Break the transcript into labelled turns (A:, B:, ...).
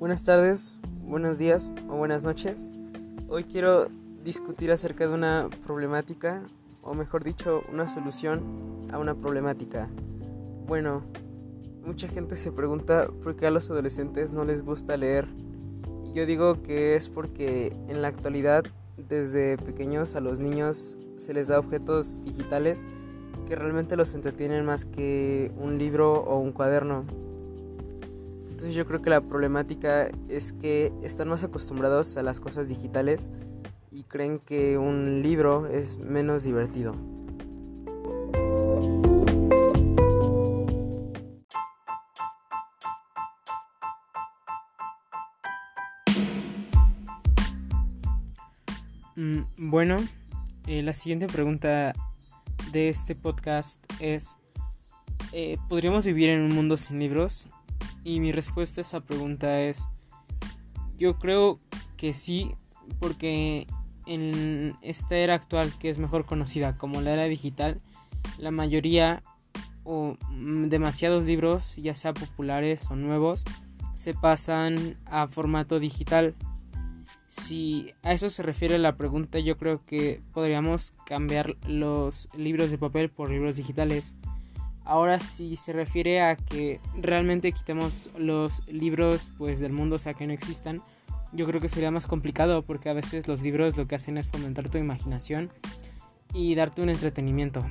A: Buenas tardes, buenos días o buenas noches. Hoy quiero discutir acerca de una problemática, o mejor dicho, una solución a una problemática. Bueno, mucha gente se pregunta por qué a los adolescentes no les gusta leer. Yo digo que es porque en la actualidad, desde pequeños a los niños se les da objetos digitales que realmente los entretienen más que un libro o un cuaderno. Entonces yo creo que la problemática es que están más acostumbrados a las cosas digitales y creen que un libro es menos divertido. Mm, bueno, eh, la siguiente pregunta de este podcast es, eh, ¿podríamos vivir en un mundo sin libros? Y mi respuesta a esa pregunta es, yo creo que sí, porque en esta era actual que es mejor conocida como la era digital, la mayoría o demasiados libros, ya sea populares o nuevos, se pasan a formato digital. Si a eso se refiere la pregunta, yo creo que podríamos cambiar los libros de papel por libros digitales. Ahora si se refiere a que realmente quitemos los libros pues del mundo, o sea que no existan, yo creo que sería más complicado porque a veces los libros lo que hacen es fomentar tu imaginación y darte un entretenimiento.